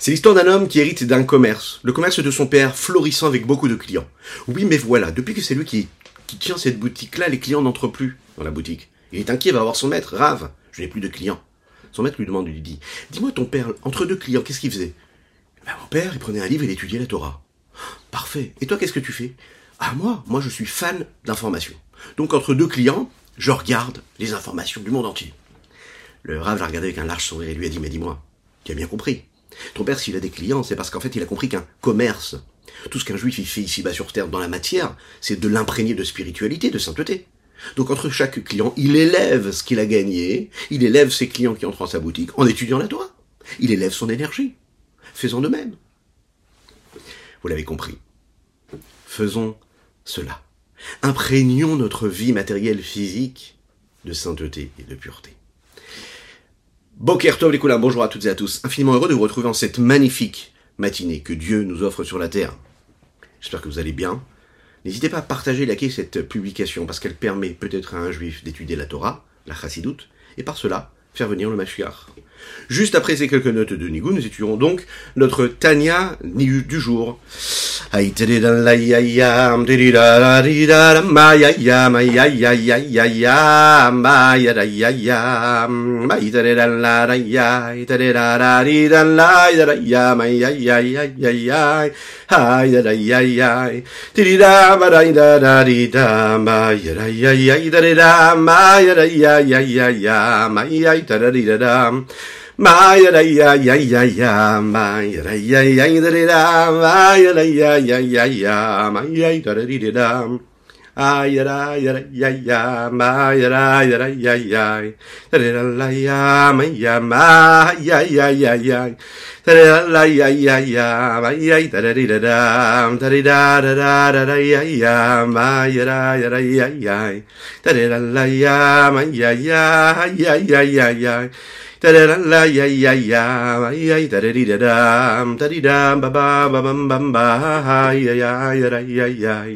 C'est l'histoire d'un homme qui hérite d'un commerce, le commerce de son père, florissant avec beaucoup de clients. Oui, mais voilà, depuis que c'est lui qui, tient cette boutique-là, les clients n'entrent plus dans la boutique. Il est inquiet, va voir son maître, rave, je n'ai plus de clients. Son maître lui demande, lui dit, dis-moi ton père, entre deux clients, qu'est-ce qu'il faisait? Ben, Mon père, il prenait un livre et il étudiait la Torah. Parfait. Et toi, qu'est-ce que tu fais Ah, moi, moi, je suis fan d'informations. Donc, entre deux clients, je regarde les informations du monde entier. Le rave l'a regardé avec un large sourire et lui a dit, mais dis-moi, tu as bien compris. Ton père, s'il a des clients, c'est parce qu'en fait, il a compris qu'un commerce, tout ce qu'un juif il fait ici-bas sur terre dans la matière, c'est de l'imprégner de spiritualité, de sainteté. Donc entre chaque client, il élève ce qu'il a gagné, il élève ses clients qui entrent dans sa boutique en étudiant la Torah. Il élève son énergie. Faisons de même. Vous l'avez compris. Faisons cela. Imprégnons notre vie matérielle physique de sainteté et de pureté. Boker Tov bonjour à toutes et à tous. Infiniment heureux de vous retrouver en cette magnifique matinée que Dieu nous offre sur la terre. J'espère que vous allez bien. N'hésitez pas à partager et liker cette publication parce qu'elle permet peut-être à un juif d'étudier la Torah, la chassidoute, et par cela faire venir le Mashiach. Juste après ces quelques notes de Nigou, nous étudierons donc notre Tanya du jour. Maya da ya ya ya ya Maya da ya ya da da Maya da ya ya ya ya Maya da da da da Ay da ya ya ya Maya da ya ya ya Da da la ya Maya ma ya ya ya ya Da da la ya ya ya Maya da da da da Da da da da da da ya ya Maya da ya ya ya Da da la ya Maya ya ya ya ya ya da da la ya ya ya ya da da da da da di da ba ba ba bam bam ba ya ya ya da ya ya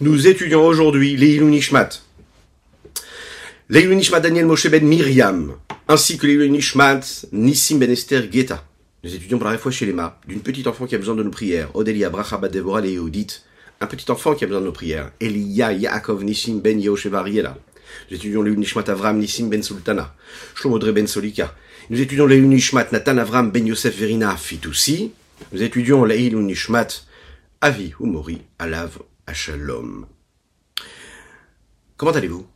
Nous étudions aujourd'hui les Nishmat. Les Nishmat Daniel Moshe Ben Miriam, ainsi que les Nishmat Nissim Ben Esther Geta. Nous étudions pour la fois chez les mains d'une petite enfant qui a besoin de nos prières. Odélia, Brachabat, Devorah, et Eudit. Un petit enfant qui a besoin de nos prières. Elia, Yaakov, Nissim, Ben Yehoshevariela. Nous étudions le Nishmat Avram, Nissim, Ben Sultana. Shlomodre, Ben Solika. Nous étudions le Nishmat Nathan, Avram, Ben Yosef, Verina, Fitoussi. Nous étudions le Nishmat Avi, Umori, Alav, Ashalom. Comment allez-vous?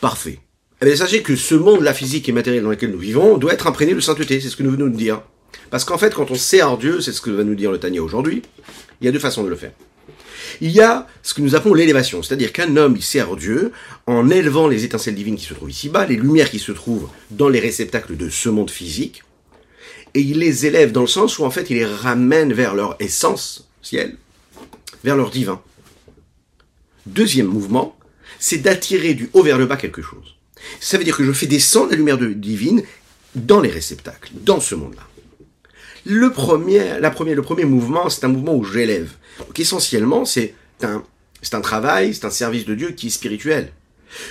Parfait. Eh bien, sachez que ce monde, la physique et matériel dans lequel nous vivons, doit être imprégné de sainteté. C'est ce que nous venons de dire. Parce qu'en fait, quand on sert Dieu, c'est ce que va nous dire le Tania aujourd'hui, il y a deux façons de le faire. Il y a ce que nous appelons l'élévation, c'est-à-dire qu'un homme, il sert Dieu en élevant les étincelles divines qui se trouvent ici-bas, les lumières qui se trouvent dans les réceptacles de ce monde physique, et il les élève dans le sens où en fait il les ramène vers leur essence, ciel, vers leur divin. Deuxième mouvement, c'est d'attirer du haut vers le bas quelque chose. Ça veut dire que je fais descendre la lumière divine dans les réceptacles, dans ce monde-là. Le premier, la première, le premier mouvement, c'est un mouvement où j'élève. Donc essentiellement, c'est un, c'est un travail, c'est un service de Dieu qui est spirituel.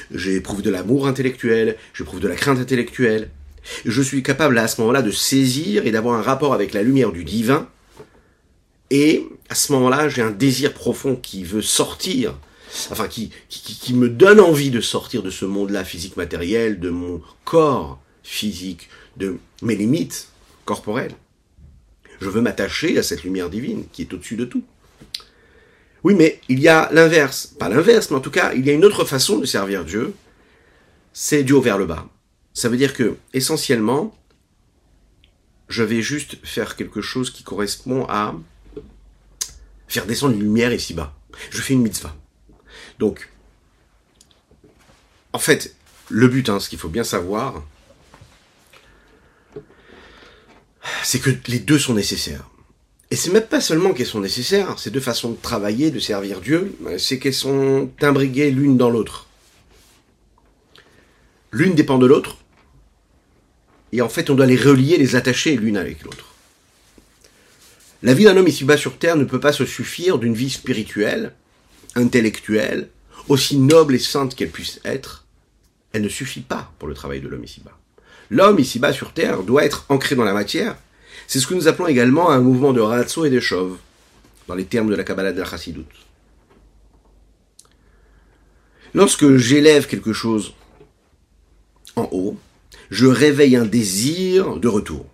J'éprouve de l'amour intellectuel, j'éprouve de la crainte intellectuelle. Je suis capable à ce moment-là de saisir et d'avoir un rapport avec la lumière du divin. Et à ce moment-là, j'ai un désir profond qui veut sortir, enfin qui, qui, qui me donne envie de sortir de ce monde-là physique matériel, de mon corps physique, de mes limites corporelles. Je veux m'attacher à cette lumière divine qui est au-dessus de tout. Oui, mais il y a l'inverse. Pas l'inverse, mais en tout cas, il y a une autre façon de servir Dieu. C'est du haut vers le bas. Ça veut dire que, essentiellement, je vais juste faire quelque chose qui correspond à faire descendre une lumière ici-bas. Je fais une mitzvah. Donc, en fait, le but, hein, ce qu'il faut bien savoir, c'est que les deux sont nécessaires. Et c'est même pas seulement qu'elles sont nécessaires, ces deux façons de travailler, de servir Dieu, c'est qu'elles sont imbriguées l'une dans l'autre. L'une dépend de l'autre, et en fait on doit les relier, les attacher l'une avec l'autre. La vie d'un homme ici-bas sur Terre ne peut pas se suffire d'une vie spirituelle, intellectuelle, aussi noble et sainte qu'elle puisse être, elle ne suffit pas pour le travail de l'homme ici-bas. L'homme ici-bas sur Terre doit être ancré dans la matière. C'est ce que nous appelons également un mouvement de ratso et de chauve, dans les termes de la Kabbalah de la. Lorsque j'élève quelque chose en haut, je réveille un désir de retour.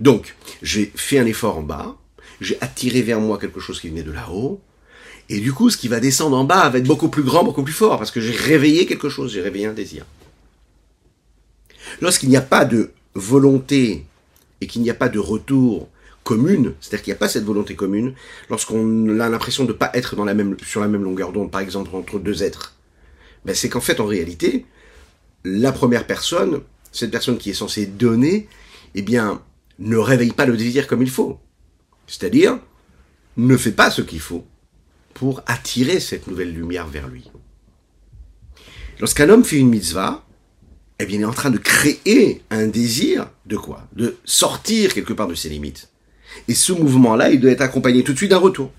Donc, j'ai fait un effort en bas, j'ai attiré vers moi quelque chose qui venait de là-haut, et du coup, ce qui va descendre en bas va être beaucoup plus grand, beaucoup plus fort, parce que j'ai réveillé quelque chose, j'ai réveillé un désir. Lorsqu'il n'y a pas de volonté et qu'il n'y a pas de retour commune, c'est-à-dire qu'il n'y a pas cette volonté commune, lorsqu'on a l'impression de ne pas être dans la même, sur la même longueur d'onde, par exemple entre deux êtres, ben c'est qu'en fait, en réalité, la première personne, cette personne qui est censée donner, eh bien, ne réveille pas le désir comme il faut. C'est-à-dire, ne fait pas ce qu'il faut pour attirer cette nouvelle lumière vers lui. Lorsqu'un homme fait une mitzvah, eh bien, il est en train de créer un désir de quoi? De sortir quelque part de ses limites. Et ce mouvement-là, il doit être accompagné tout de suite d'un retour.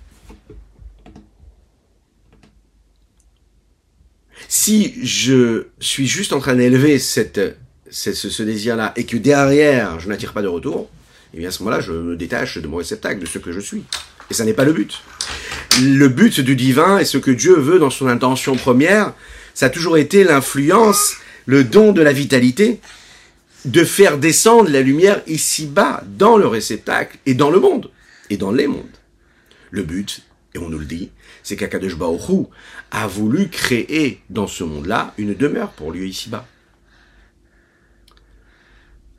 Si je suis juste en train d'élever cette, ce, ce désir-là et que derrière, je n'attire pas de retour, eh bien à ce moment-là, je me détache de mon réceptacle, de ce que je suis. Et ça n'est pas le but. Le but du divin et ce que Dieu veut dans son intention première, ça a toujours été l'influence le don de la vitalité, de faire descendre la lumière ici-bas, dans le réceptacle et dans le monde, et dans les mondes. Le but, et on nous le dit, c'est qu'Akadosh Baoru a voulu créer dans ce monde-là une demeure pour lui ici-bas.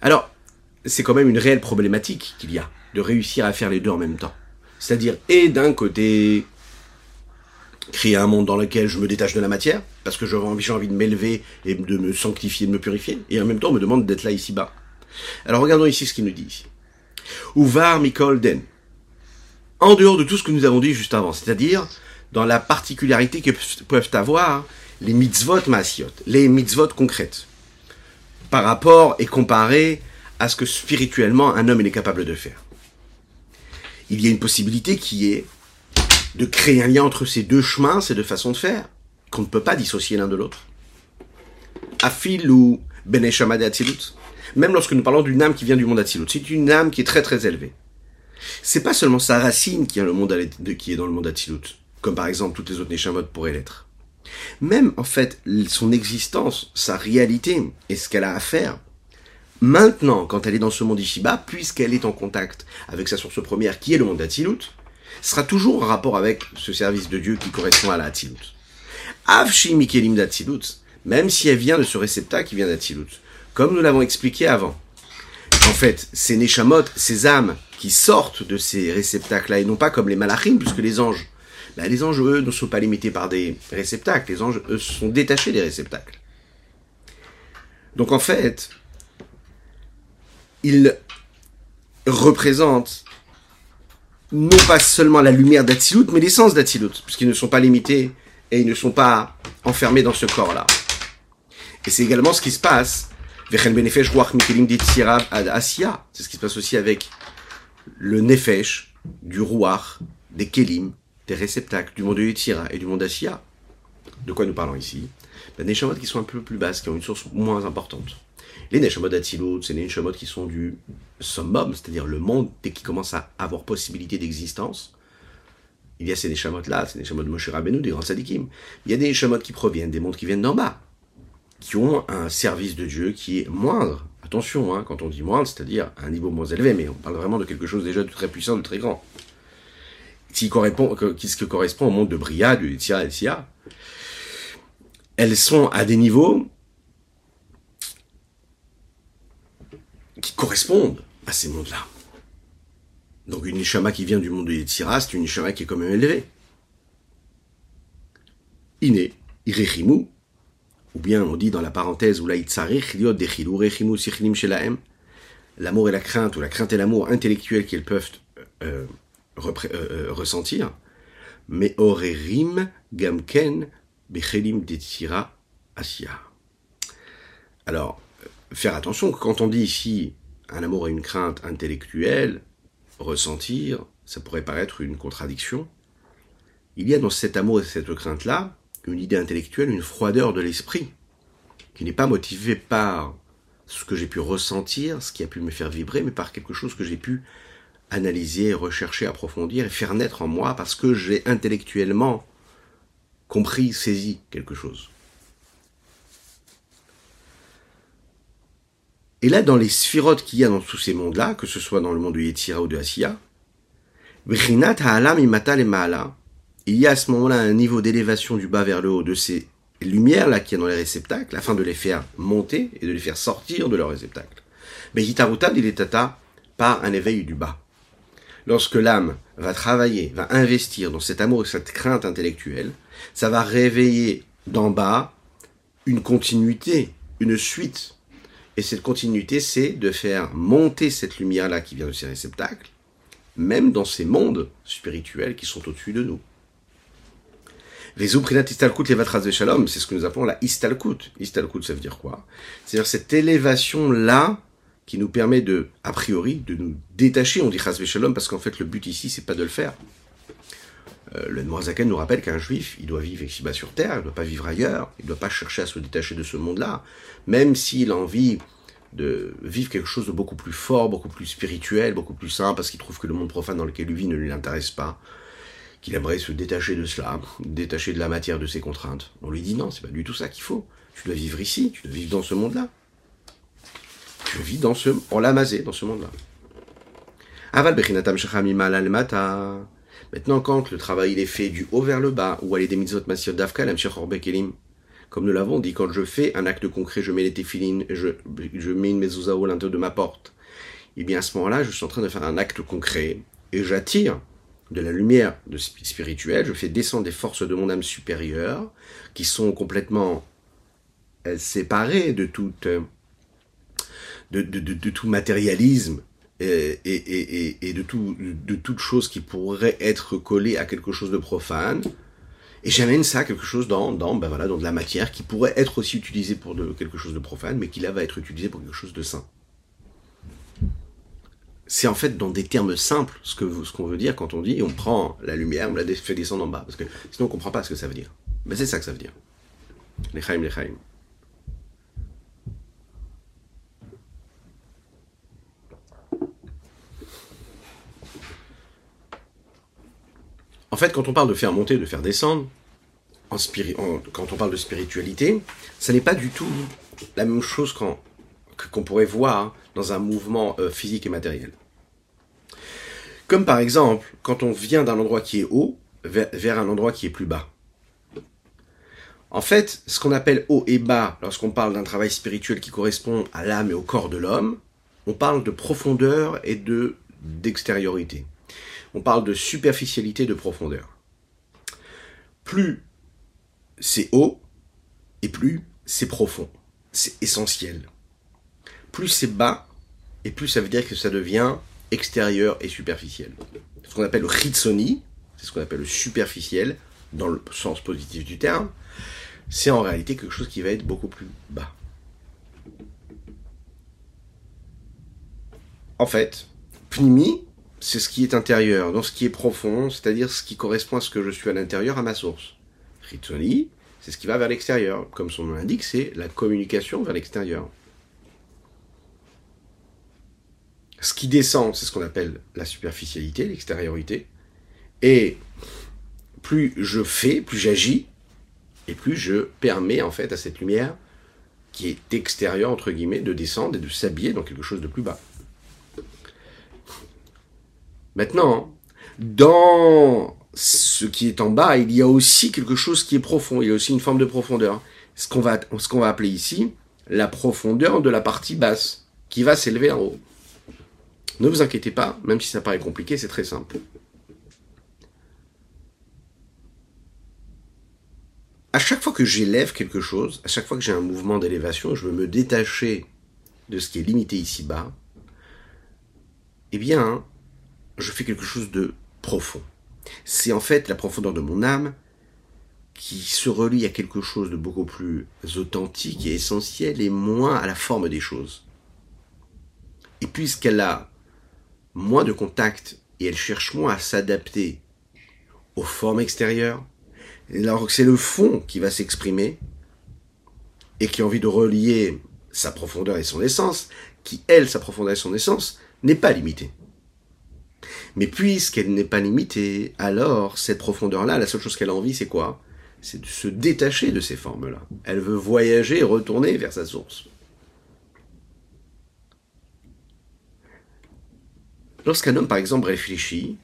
Alors, c'est quand même une réelle problématique qu'il y a, de réussir à faire les deux en même temps. C'est-à-dire, et d'un côté, créer un monde dans lequel je me détache de la matière, parce que j'ai envie, envie de m'élever et de me sanctifier, de me purifier, et en même temps on me demande d'être là ici-bas. Alors regardons ici ce qu'il nous dit ici. Uvar Mikol Den? En dehors de tout ce que nous avons dit juste avant, c'est-à-dire dans la particularité que peuvent avoir les mitzvot masiot, les mitzvot concrètes, par rapport et comparé à ce que spirituellement un homme est capable de faire. Il y a une possibilité qui est de créer un lien entre ces deux chemins, ces deux façons de faire, qu'on ne peut pas dissocier l'un de l'autre. Afil ou Beneshama de même lorsque nous parlons d'une âme qui vient du monde Atzilut, c'est une âme qui est très très élevée. C'est pas seulement sa racine qui est, dans le monde Atzilut, comme par exemple toutes les autres Neshamot pourraient l'être. Même en fait, son existence, sa réalité et ce qu'elle a à faire, maintenant, quand elle est dans ce monde ici-bas, puisqu'elle est en contact avec sa source première qui est le monde d'Atzilut, sera toujours en rapport avec ce service de Dieu qui correspond à la Hatzilut. Avshi Mikelim d'Atzilut, même si elle vient de ce réceptacle qui vient d'Atzilut, comme nous l'avons expliqué avant. En fait, ces Neshamot, ces âmes qui sortent de ces réceptacles-là, et non pas comme les malachim, puisque les anges, bah, les anges, eux, ne sont pas limités par des réceptacles, les anges, eux, sont détachés des réceptacles. Donc en fait, ils représentent non pas seulement la lumière d'Atsilut, mais l'essence d'Atsilut, puisqu'ils ne sont pas limités et ils ne sont pas enfermés dans ce corps-là. Et c'est également ce qui se passe. C'est ce qui se passe aussi avec le nefesh du rouach, des kelim, des réceptacles du monde de Yitzira et du monde d'Asiya. De quoi nous parlons ici? Ben, Des neshamot qui sont un peu plus basses, qui ont une source moins importante. Les Neshamot d'Atsilut, c'est les Neshamot qui sont du summum, c'est-à-dire le monde, dès qu'il commence à avoir possibilité d'existence. Il y a ces Neshamot-là, ces Neshamot de Moshe Rabbeinu, des grands sadikim. Il y a des Neshamot qui proviennent des mondes qui viennent d'en bas, qui ont un service de Dieu qui est moindre. Attention, hein, quand on dit moindre, c'est-à-dire un niveau moins élevé, mais on parle vraiment de quelque chose déjà de très puissant, de très grand. Qui, correspond, qui ce correspond au monde de Bria, du Tia et Tia. Elles sont à des niveaux qui correspondent à ces mondes-là. Donc une Nishama qui vient du monde de Yetzira, c'est une Nishama qui est quand même élevée. Iné, Irechimu, ou bien on dit dans la parenthèse, ou la l'amour et la crainte, ou la crainte et l'amour intellectuel qu'ils peuvent euh, euh, euh, ressentir, mais Orerim Gamken Bechelim Detzira Asia. Alors, faire attention. Quand on dit ici un amour et une crainte intellectuelle, ressentir, ça pourrait paraître une contradiction. Il y a dans cet amour et cette crainte-là une idée intellectuelle, une froideur de l'esprit, qui n'est pas motivée par ce que j'ai pu ressentir, ce qui a pu me faire vibrer, mais par quelque chose que j'ai pu analyser, rechercher, approfondir et faire naître en moi parce que j'ai intellectuellement compris, saisi quelque chose. Et là, dans les sphirotes qu'il y a dans tous ces mondes-là, que ce soit dans le monde de Yetzira ou de Asiya, il y a à ce moment-là un niveau d'élévation du bas vers le haut de ces lumières-là qui y a dans les réceptacles, afin de les faire monter et de les faire sortir de leurs réceptacles. Mais Hitaruta, il est tata par un éveil du bas. Lorsque l'âme va travailler, va investir dans cet amour et cette crainte intellectuelle, ça va réveiller d'en bas une continuité, une suite et cette continuité, c'est de faire monter cette lumière-là qui vient de ces réceptacles, même dans ces mondes spirituels qui sont au-dessus de nous. Les Istalkut Levatras de Shalom, c'est ce que nous appelons la Istalkut. Istalkut, ça veut dire quoi? C'est-à-dire cette élévation-là qui nous permet de, a priori, de nous détacher, on dit Chas Shalom, parce qu'en fait, le but ici, c'est pas de le faire. Euh, le Noirzaken nous rappelle qu'un juif, il doit vivre ici-bas sur terre, il ne doit pas vivre ailleurs, il ne doit pas chercher à se détacher de ce monde-là, même s'il a envie de vivre quelque chose de beaucoup plus fort, beaucoup plus spirituel, beaucoup plus sain, parce qu'il trouve que le monde profane dans lequel il vit ne lui intéresse pas, qu'il aimerait se détacher de cela, détacher de la matière de ses contraintes. On lui dit non, c'est pas du tout ça qu'il faut. Tu dois vivre ici, tu dois vivre dans ce monde-là. Tu vis dans ce, en lamazé, dans ce monde-là. Aval Maintenant, quand le travail il est fait du haut vers le bas, ou aller des mitzvot masiot d'afkal, comme nous l'avons dit, quand je fais un acte concret, je mets les téfilines, je, je mets une mezouza l'intérieur de ma porte, et eh bien à ce moment-là, je suis en train de faire un acte concret, et j'attire de la lumière de spirituelle, je fais descendre des forces de mon âme supérieure, qui sont complètement euh, séparées de toute, euh, de, de, de tout matérialisme, et, de, tout, de toute chose qui pourrait être collée à quelque chose de profane, et j'amène ça quelque chose dans, dans, ben voilà, dans de la matière qui pourrait être aussi utilisée pour de, quelque chose de profane, mais qui là va être utilisée pour quelque chose de sain. C'est en fait dans des termes simples ce que ce qu'on veut dire quand on dit on prend la lumière, on la fait descendre en bas, parce que sinon on comprend pas ce que ça veut dire. Mais c'est ça que ça veut dire. Les chaim, les chaim. Fait, quand on parle de faire monter, de faire descendre, en quand on parle de spiritualité, ça n'est pas du tout la même chose qu'on pourrait voir dans un mouvement euh, physique et matériel. Comme par exemple, quand on vient d'un endroit qui est haut vers, un endroit qui est plus bas. En fait, ce qu'on appelle haut et bas, lorsqu'on parle d'un travail spirituel qui correspond à l'âme et au corps de l'homme, on parle de profondeur et de d'extériorité on parle de superficialité de profondeur. Plus c'est haut, et plus c'est profond. C'est essentiel. Plus c'est bas, et plus ça veut dire que ça devient extérieur et superficiel. Ce qu'on appelle le ritsoni, c'est ce qu'on appelle le superficiel, dans le sens positif du terme, c'est en réalité quelque chose qui va être beaucoup plus bas. En fait, Pnimi, c'est ce qui est intérieur, dans ce qui est profond, c'est-à-dire ce qui correspond à ce que je suis à l'intérieur, à ma source. Ritsoni, c'est ce qui va vers l'extérieur. Comme son nom l'indique, c'est la communication vers l'extérieur. Ce qui descend, c'est ce qu'on appelle la superficialité, l'extériorité. Et plus je fais, plus j'agis, et plus je permets en fait à cette lumière qui est extérieure, entre guillemets, de descendre et de s'habiller dans quelque chose de plus bas. Maintenant, dans ce qui est en bas, il y a aussi quelque chose qui est profond, il y a aussi une forme de profondeur. Ce qu'on va, ce qu'on va appeler ici la profondeur de la partie basse, qui va s'élever en haut. Ne vous inquiétez pas, même si ça paraît compliqué, c'est très simple. À chaque fois que j'élève quelque chose, à chaque fois que j'ai un mouvement d'élévation, je veux me détacher de ce qui est limité ici-bas, eh bien, je fais quelque chose de profond. C'est en fait la profondeur de mon âme qui se relie à quelque chose de beaucoup plus authentique et essentiel et moins à la forme des choses. Et puisqu'elle a moins de contact et elle cherche moins à s'adapter aux formes extérieures, alors que c'est le fond qui va s'exprimer et qui a envie de relier sa profondeur et son essence, qui, elle, sa profondeur et son essence, n'est pas limitée. Mais puisqu'elle n'est pas limitée, alors cette profondeur-là, la seule chose qu'elle a envie, c'est quoi? C'est de se détacher de ces formes-là. Elle veut voyager et retourner vers sa source. Lorsqu'un homme, par exemple, réfléchit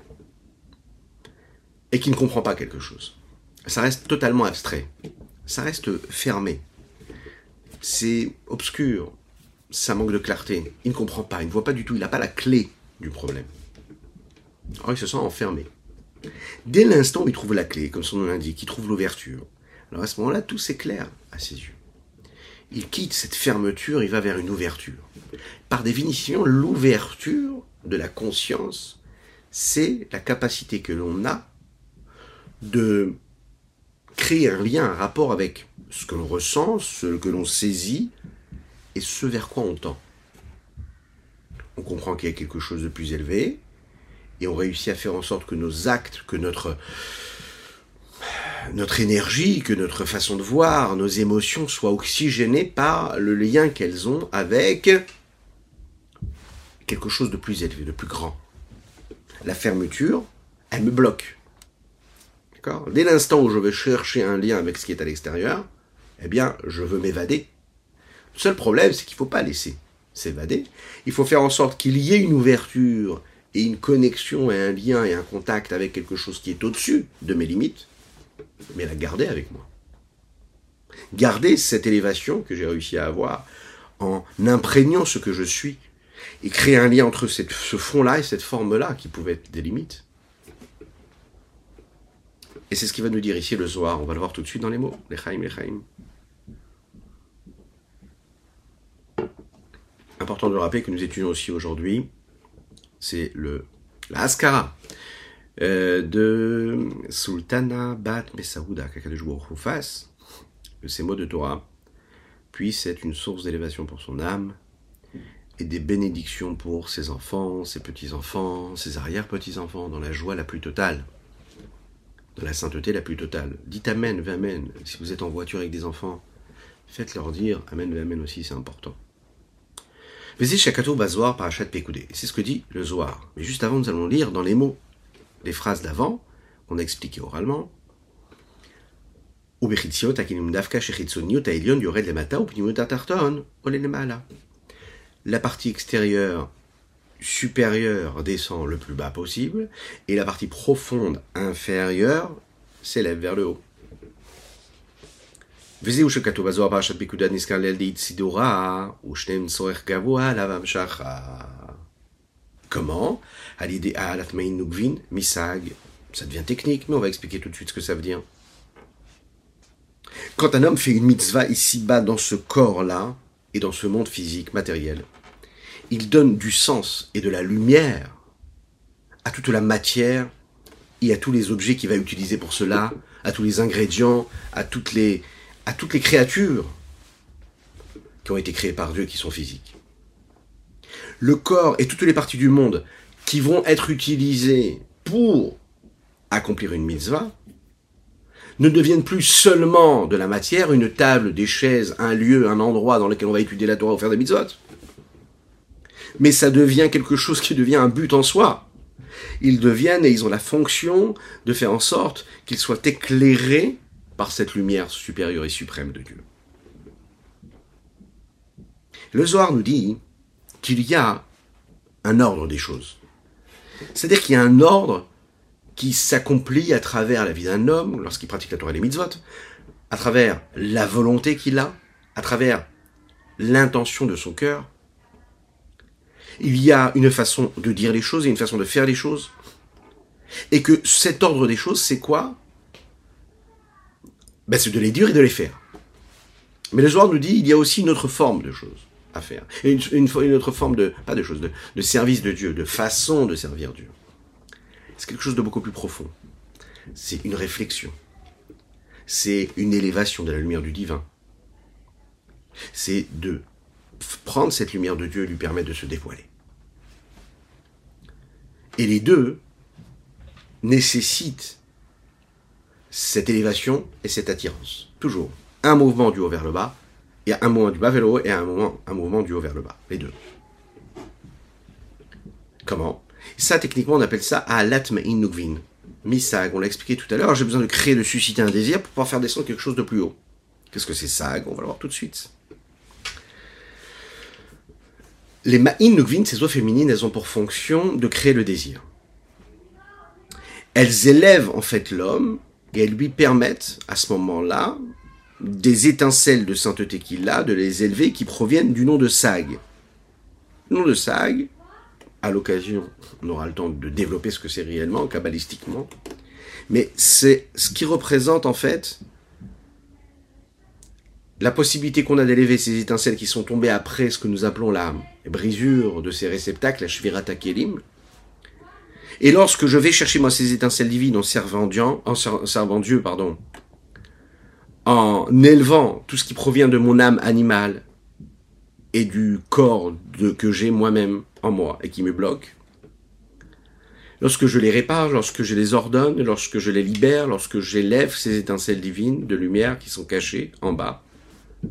et qu'il ne comprend pas quelque chose, ça reste totalement abstrait, ça reste fermé, c'est obscur, ça manque de clarté, il ne comprend pas, il ne voit pas du tout, il n'a pas la clé du problème. Alors il se sent enfermé. Dès l'instant où il trouve la clé, comme son nom l'indique, il trouve l'ouverture, alors à ce moment-là, tout s'éclaire à ses yeux. Il quitte cette fermeture, il va vers une ouverture. Par définition, l'ouverture de la conscience, c'est la capacité que l'on a de créer un lien, un rapport avec ce que l'on ressent, ce que l'on saisit et ce vers quoi on tend. On comprend qu'il y a quelque chose de plus élevé et on réussit à faire en sorte que nos actes, que notre notre énergie, que notre façon de voir, nos émotions soient oxygénées par le lien qu'elles ont avec quelque chose de plus élevé, de plus grand. La fermeture, elle me bloque. D'accord? Dès l'instant où je vais chercher un lien avec ce qui est à l'extérieur, eh bien, je veux m'évader. Le seul problème, c'est qu'il ne faut pas laisser s'évader. Il faut faire en sorte qu'il y ait une ouverture et une connexion et un lien et un contact avec quelque chose qui est au-dessus de mes limites, mais la garder avec moi. Garder cette élévation que j'ai réussi à avoir en imprégnant ce que je suis et créer un lien entre ce fond-là et cette forme-là qui pouvait être des limites. Et c'est ce qu'il va nous dire ici le soir. On va le voir tout de suite dans les mots. Les chaim, les chaim. Important de rappeler que nous étudions aussi aujourd'hui, c'est le la Haskara euh, de Sultana Bat Mesaouda, Kakadosh Baruch que ces mots de Torah puissent être une source d'élévation pour son âme, et des bénédictions pour ses enfants, ses petits-enfants, ses arrière-petits-enfants, dans la joie la plus totale, dans la sainteté la plus totale. Dites Amen, Amen. Si vous êtes en voiture avec des enfants, faites-leur dire Amen, Amen aussi, c'est important. C'est ce que dit le Zohar. Mais juste avant, nous allons lire dans les mots, les phrases d'avant, qu'on a expliquées oralement. La partie extérieure supérieure descend le plus bas possible et la partie profonde inférieure s'élève vers le haut. Comment? Misag. Ça devient technique, mais on va expliquer tout de suite ce que ça veut dire. Quand un homme fait une mitzvah ici-bas dans ce corps-là, et dans ce monde physique, matériel, il donne du sens et de la lumière à toute la matière et à tous les objets qu'il va utiliser pour cela, à tous les ingrédients, à toutes les, à toutes les créatures qui ont été créées par Dieu qui sont physiques. Le corps et toutes les parties du monde qui vont être utilisées pour accomplir une mitzvah ne deviennent plus seulement de la matière, une table, des chaises, un lieu, un endroit dans lequel on va étudier la Torah ou faire des mitzvot mais ça devient quelque chose qui devient un but en soi. Ils deviennent et ils ont la fonction de faire en sorte qu'ils soient éclairés par cette lumière supérieure et suprême de Dieu. Le Zohar nous dit qu'il y a un ordre des choses. C'est-à-dire qu'il y a un ordre qui s'accomplit à travers la vie d'un homme lorsqu'il pratique la Torah et les mitzvot, à travers la volonté qu'il a, à travers l'intention de son cœur, il y a une façon de dire les choses et une façon de faire les choses. Et que cet ordre des choses, c'est quoi? Ben, C'est de les dire et de les faire. Mais le Zohar nous dit, il y a aussi une autre forme de choses à faire. une, une, autre forme de, pas de choses, de, de service de Dieu, de façon de servir Dieu. C'est quelque chose de beaucoup plus profond. C'est une réflexion. C'est une élévation de la lumière du divin. C'est de prendre cette lumière de Dieu et lui permettre de se dévoiler. Et les deux nécessitent cette élévation et cette attirance. Toujours. Un mouvement du haut vers le bas, et un mouvement du bas vers le haut, et un mouvement, un mouvement du haut vers le bas. Les deux. Comment? Ça, techniquement, on appelle ça alatma inugvin. Misag, on l'a expliqué tout à l'heure, j'ai besoin de créer, de susciter un désir pour pouvoir faire descendre quelque chose de plus haut. Qu'est-ce que c'est sag? On va le voir tout de suite. Les ma'in nugvin, ces eaux féminines, elles ont pour fonction de créer le désir. Elles élèvent en fait l'homme et elles lui permettent, à ce moment-là, des étincelles de sainteté qu'il a, de les élever, qui proviennent du nom de Sag. Le nom de Sag, à l'occasion, on aura le temps de développer ce que c'est réellement, kabbalistiquement, mais c'est ce qui représente en fait la possibilité qu'on a d'élever ces étincelles qui sont tombées après ce que nous appelons la brisure de ces réceptacles, la shvirata kelim. Et lorsque je vais chercher moi ces étincelles divines en servant Dieu, en élevant tout ce qui provient de mon âme animale et du corps que j'ai moi-même en moi et qui me bloque, lorsque je les répare, lorsque je les ordonne, lorsque je les libère, lorsque j'élève ces étincelles divines de lumière qui sont cachées en bas,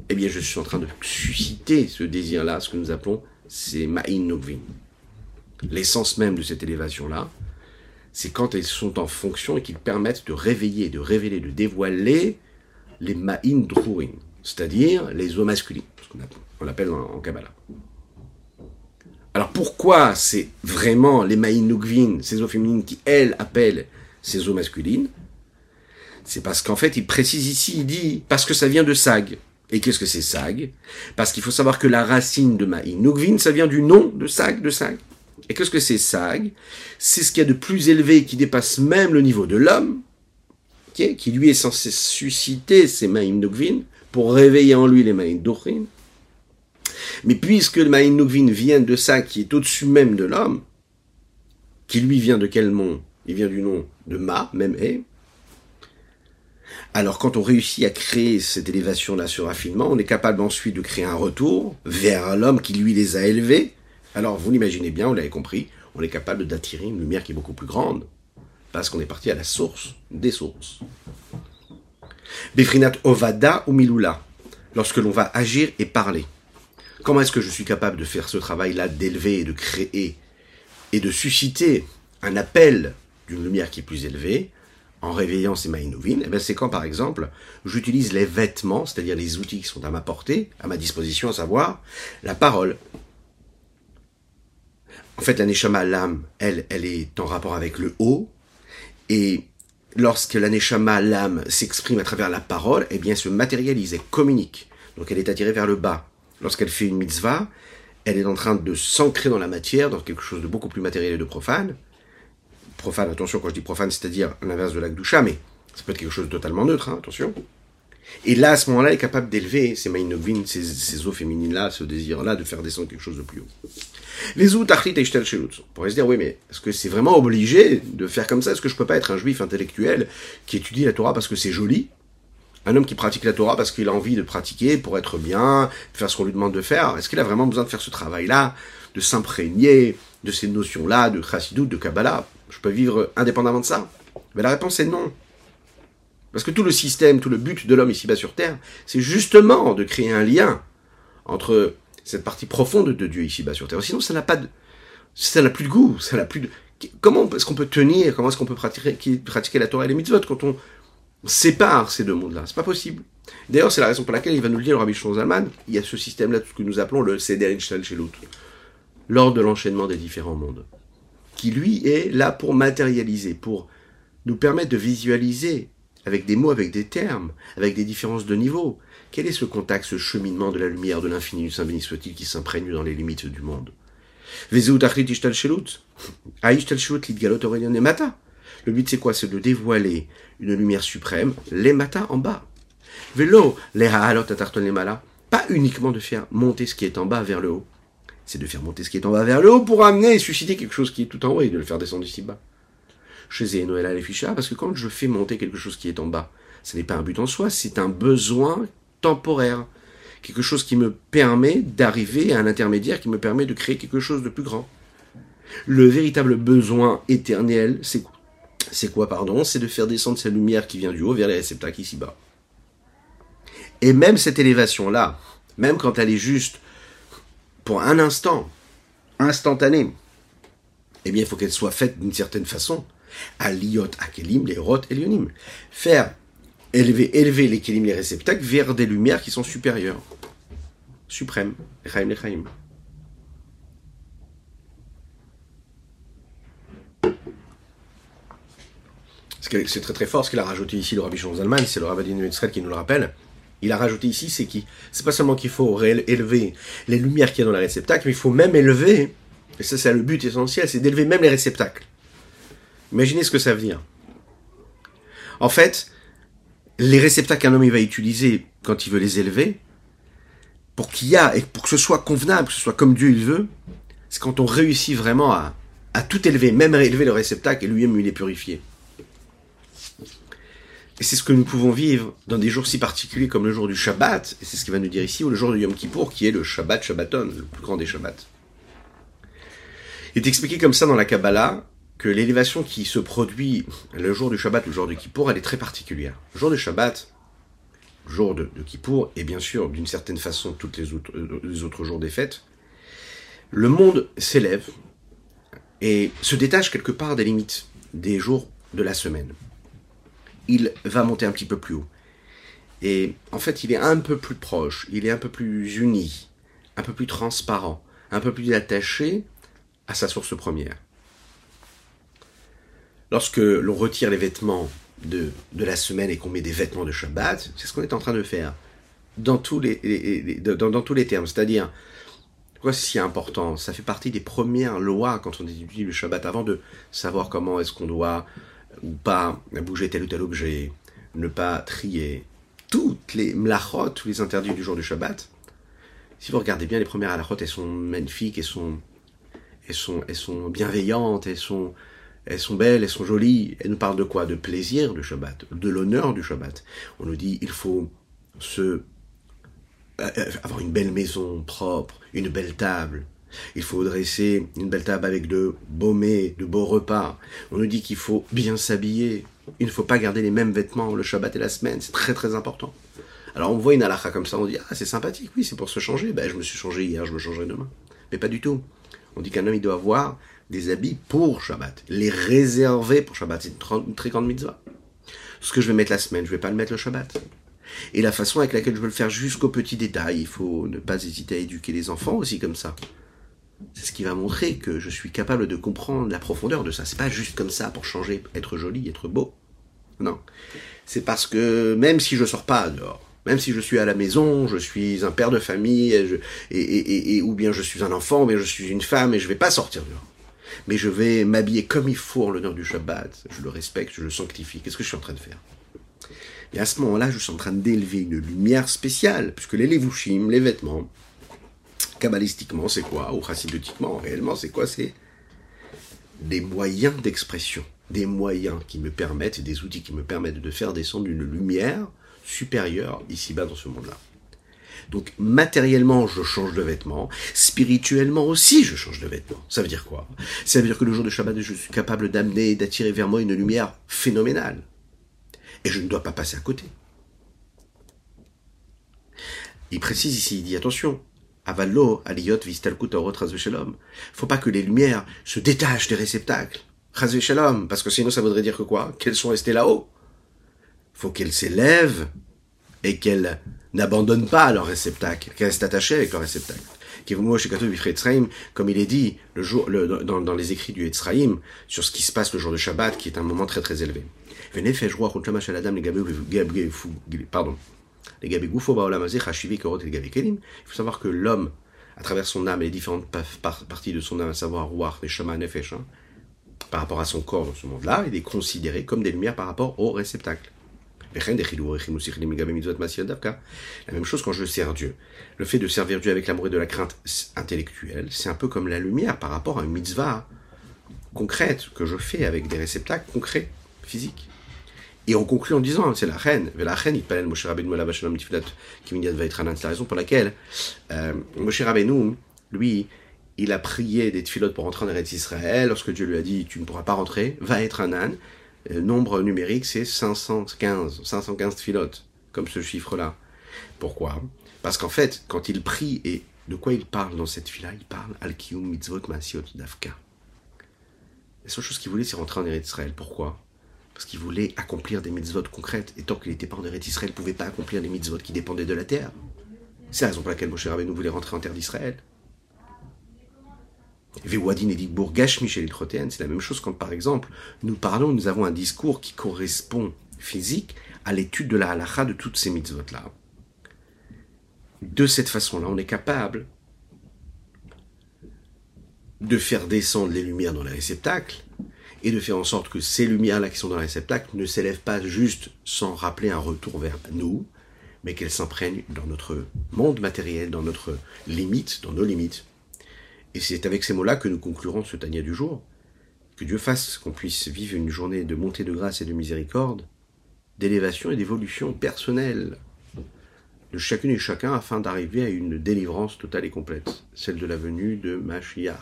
eh bien je suis en train de susciter ce désir-là, ce que nous appelons c'est Ma'in. L'essence même de cette élévation-là, c'est quand elles sont en fonction et qu'ils permettent de réveiller, de révéler, de dévoiler les Ma'in Drurin, c'est-à-dire les eaux masculines, qu'on l'appelle en Kabbalah. Alors pourquoi c'est vraiment les Ma'in Nugvin, ces eaux féminines qui, elles, appellent ces eaux masculines? C'est parce qu'en fait, il précise ici, il dit, parce que ça vient de Sag. Et qu'est-ce que c'est Sag? Parce qu'il faut savoir que la racine de Ma'in Nugvin, ça vient du nom de Sag, de Sag. Et qu'est-ce que c'est Sag? C'est ce qu'il y a de plus élevé qui dépasse même le niveau de l'homme, qui lui est censé susciter ces Ma'in Nugvin pour réveiller en lui les Ma'in Dochrin. Mais puisque le Ma'in Nugvin vient de ça qui est au-dessus même de l'homme, qui lui vient de quel nom? Il vient du nom de Ma, même est. Alors quand on réussit à créer cette élévation-là, ce raffinement, on est capable ensuite de créer un retour vers l'homme qui lui les a élevés. Alors vous l'imaginez bien, vous l'avez compris, on est capable d'attirer une lumière qui est beaucoup plus grande, parce qu'on est parti à la source des sources. Befrinat Ovada ou Milula, lorsque l'on va agir et parler. Comment est-ce que je suis capable de faire ce travail-là, d'élever et de créer et de susciter un appel d'une lumière qui est plus élevée en réveillant ces maïnouvines, eh c'est quand, par exemple, j'utilise les vêtements, c'est-à-dire les outils qui sont à ma portée, à ma disposition, à savoir la parole. En fait, la neshama, l'âme, elle, elle est en rapport avec le haut, et lorsque la neshama, l'âme, s'exprime à travers la parole, eh bien, elle se matérialise, elle communique. Donc, elle est attirée vers le bas. Lorsqu'elle fait une mitzvah, elle est en train de s'ancrer dans la matière, dans quelque chose de beaucoup plus matériel et de profane, profane, attention, quand je dis profane, c'est-à-dire l'inverse de l'Akdoucha, mais ça peut être quelque chose de totalement neutre, hein, attention. Et là, à ce moment-là, elle est capable d'élever ces maïnovin, ces, ces eaux féminines-là, ce désir-là, de faire descendre quelque chose de plus haut. Les eaux tachlit et On pourrait se dire, oui, mais est-ce que c'est vraiment obligé de faire comme ça? Est-ce que je peux pas être un juif intellectuel qui étudie la Torah parce que c'est joli? Un homme qui pratique la Torah parce qu'il a envie de pratiquer pour être bien, faire ce qu'on lui demande de faire, est-ce qu'il a vraiment besoin de faire ce travail-là, de s'imprégner de ces notions-là, de chassidut, de Kabbalah? Je peux vivre indépendamment de ça? Mais la réponse est non. Parce que tout le système, tout le but de l'homme ici-bas sur Terre, c'est justement de créer un lien entre cette partie profonde de Dieu ici-bas sur Terre. Sinon, ça n'a pas de, ça n'a plus de goût, ça n'a plus de, comment est-ce qu'on peut tenir, comment est-ce qu'on peut pratiquer, pratiquer la Torah et les mitzvot quand on sépare ces deux mondes-là? C'est pas possible. D'ailleurs, c'est la raison pour laquelle il va nous le dire le Rabbi Zalman, il y a ce système-là, tout ce que nous appelons le Seder chez l'autre lors de l'enchaînement des différents mondes, qui lui est là pour matérialiser, pour nous permettre de visualiser avec des mots, avec des termes, avec des différences de niveau. Quel est ce contact, ce cheminement de la lumière de l'infini du Saint béni soit-il qui s'imprègne dans les limites du monde? Le but c'est quoi? C'est de dévoiler une lumière suprême, les matins en bas. Vélo, les les malas. Pas uniquement de faire monter ce qui est en bas vers le haut, c'est de faire monter ce qui est en bas vers le haut pour amener et susciter quelque chose qui est tout en haut et de le faire descendre ici bas. Chez à l'efficha, parce que quand je fais monter quelque chose qui est en bas, ce n'est pas un but en soi, c'est un besoin temporaire. Quelque chose qui me permet d'arriver à un intermédiaire qui me permet de créer quelque chose de plus grand. Le véritable besoin éternel, c'est c'est quoi, pardon? C'est de faire descendre cette lumière qui vient du haut vers les réceptacles ici-bas. Et même cette élévation-là, même quand elle est juste pour un instant, instantanée, eh bien, il faut qu'elle soit faite d'une certaine façon. Aliyot akelim, les rot elionim. Faire élever, élever les kelim, les réceptacles, vers des lumières qui sont supérieures. Suprêmes. Chaim les chaim. C'est très très fort ce qu'il a rajouté ici, le Rabbi Zalman, c'est le Rabbi Israël qui nous le rappelle. Il a rajouté ici, c'est qui C'est pas seulement qu'il faut élever les lumières qu'il y a dans les réceptacles, mais il faut même élever, et ça c'est le but essentiel, c'est d'élever même les réceptacles. Imaginez ce que ça veut dire. En fait, les réceptacles qu'un homme il va utiliser quand il veut les élever, pour qu'il y a, et pour que ce soit convenable, que ce soit comme Dieu il veut, c'est quand on réussit vraiment à, à tout élever, même élever le réceptacle, et lui-même il est purifié. Et c'est ce que nous pouvons vivre dans des jours si particuliers comme le jour du Shabbat, et c'est ce qu'il va nous dire ici, ou le jour du Yom Kippour, qui est le Shabbat Shabbaton, le plus grand des Shabbats. Il est expliqué comme ça dans la Kabbalah l'élévation qui se produit le jour du Shabbat, le jour du Kippour, elle est très particulière. Le jour du Shabbat, le jour de, de Kippour, et bien sûr, d'une certaine façon, autres, euh, les autres jours des fêtes, le monde s'élève et se détache quelque part des limites des jours de la semaine il va monter un petit peu plus haut. Et en fait, il est un peu plus proche, il est un peu plus uni, un peu plus transparent, un peu plus attaché à sa source première. Lorsque l'on retire les vêtements de, de la semaine et qu'on met des vêtements de Shabbat, c'est ce qu'on est en train de faire. Dans tous les, dans, tous les termes. C'est-à-dire, pourquoi c'est si important? Ça fait partie des premières lois quand on étudie le Shabbat, avant de savoir comment est-ce qu'on doit ou pas bouger tel ou tel objet, ne pas trier, toutes les mlachot, tous les interdits du jour du Shabbat, si vous regardez bien les premières halachot, elles sont magnifiques, elles sont, elles sont, elles sont bienveillantes, elles sont, elles sont belles, elles sont jolies. Elles nous parlent de quoi? De plaisir du Shabbat, de l'honneur du Shabbat. On nous dit il faut se euh, euh, avoir une belle maison propre, une belle table, il faut dresser une belle table avec de beaux mets, de beaux repas. On nous dit qu'il faut bien s'habiller. Il ne faut pas garder les mêmes vêtements le Shabbat et la semaine. C'est très très important. Alors on voit une halakha comme ça, on dit ah c'est sympathique, oui c'est pour se changer. Ben je me suis changé hier, je me changerai demain. Mais pas du tout. On dit qu'un homme il doit avoir des habits pour Shabbat, les réserver pour Shabbat. C'est une, très grande mitzvah. Ce que je vais mettre la semaine, je vais pas le mettre le Shabbat. Et la façon avec laquelle je veux le faire jusqu'au petit détail, il faut ne pas hésiter à éduquer les enfants aussi comme ça. C'est ce qui va montrer que je suis capable de comprendre la profondeur de ça. C'est pas juste comme ça pour changer, être joli, être beau. Non. C'est parce que même si je sors pas dehors, même si je suis à la maison, je suis un père de famille, et, ou bien je suis un enfant, bien je suis une femme, et je vais pas sortir dehors. Mais je vais m'habiller comme il faut en l'honneur du Shabbat. Je le respecte, je le sanctifie. Qu'est-ce que je suis en train de faire Et à ce moment-là, je suis en train d'élever une lumière spéciale, puisque les levushim, les vêtements, Kabbalistiquement, c'est quoi Ou chassidotiquement, réellement, c'est quoi C'est des moyens d'expression, des moyens qui me permettent, des outils qui me permettent de faire descendre une lumière supérieure ici-bas dans ce monde-là. Donc matériellement, je change de vêtements. Spirituellement aussi, je change de vêtements. Ça veut dire quoi? Ça veut dire que le jour de Shabbat, je suis capable d'amener et d'attirer vers moi une lumière phénoménale. Et je ne dois pas passer à côté. Il précise ici, il dit attention, Avallo, Aliyot, Vistalkut, Shalom. Faut pas que les lumières se détachent des réceptacles. Shalom, parce que sinon ça voudrait dire que quoi? Qu'elles sont restées là-haut. Faut qu'elles s'élèvent et qu'elles n'abandonnent pas leur réceptacle, qu'elles restent attachées avec leur réceptacle. Comme il est dit le jour, dans, dans, les écrits du Etzraïm, sur ce qui se passe le jour de Shabbat, qui est un moment très très élevé. Pardon. Il faut savoir que l'homme, à travers son âme et les différentes parties de son âme, à savoir Ruach, Neshama, Nefesh, hein, par rapport à son corps dans ce monde-là, il est considéré comme des lumières par rapport au réceptacle. La même chose quand je sers Dieu. Le fait de servir Dieu avec l'amour et de la crainte intellectuelle, c'est un peu comme la lumière par rapport à une mitzvah concrète que je fais avec des réceptacles concrets, physiques. Et on conclut en disant, c'est la reine, la reine, il parle Moshe Rabbeinu la Bashalam Tiflat, qui va être un C'est la raison pour laquelle euh, Moshe Rabbeinu, lui, il a prié des tfilotes pour rentrer en Eretz Israël. Lorsque Dieu lui a dit, tu ne pourras pas rentrer, va être un âne. Euh, nombre numérique, c'est 515, 515 filotes, comme ce chiffre-là. Pourquoi? Parce qu'en fait, quand il prie, et de quoi il parle dans cette fila Il parle Al-Kiyum Mitzvot Masiot Dafka. La seule chose qu'il voulait, c'est rentrer en Eretz Israël. Pourquoi? Parce qu'il voulait accomplir des mitzvot concrètes, et tant qu'il n'était pas en Eretz Israël, il ne pouvait pas accomplir les mitzvot qui dépendaient de la terre. C'est la raison pour laquelle Moshe Rabbeinu voulait rentrer en terre d'Israël. Vewadin et Gash Michel c'est la même chose quand, par exemple, nous parlons, nous avons un discours qui correspond physique à l'étude de la halacha de toutes ces mitzvot-là. De cette façon-là, on est capable de faire descendre les lumières dans les réceptacles et de faire en sorte que ces lumières-là qui sont dans les réceptacles ne s'élèvent pas juste sans rappeler un retour vers nous, mais qu'elles s'imprègnent dans notre monde matériel, dans notre limite, dans nos limites. Et c'est avec ces mots-là que nous conclurons ce Tania du jour. Que Dieu fasse qu'on puisse vivre une journée de montée de grâce et de miséricorde, d'élévation et d'évolution personnelle de chacune et chacun afin d'arriver à une délivrance totale et complète, celle de la venue de Mashiach.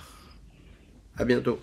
À bientôt.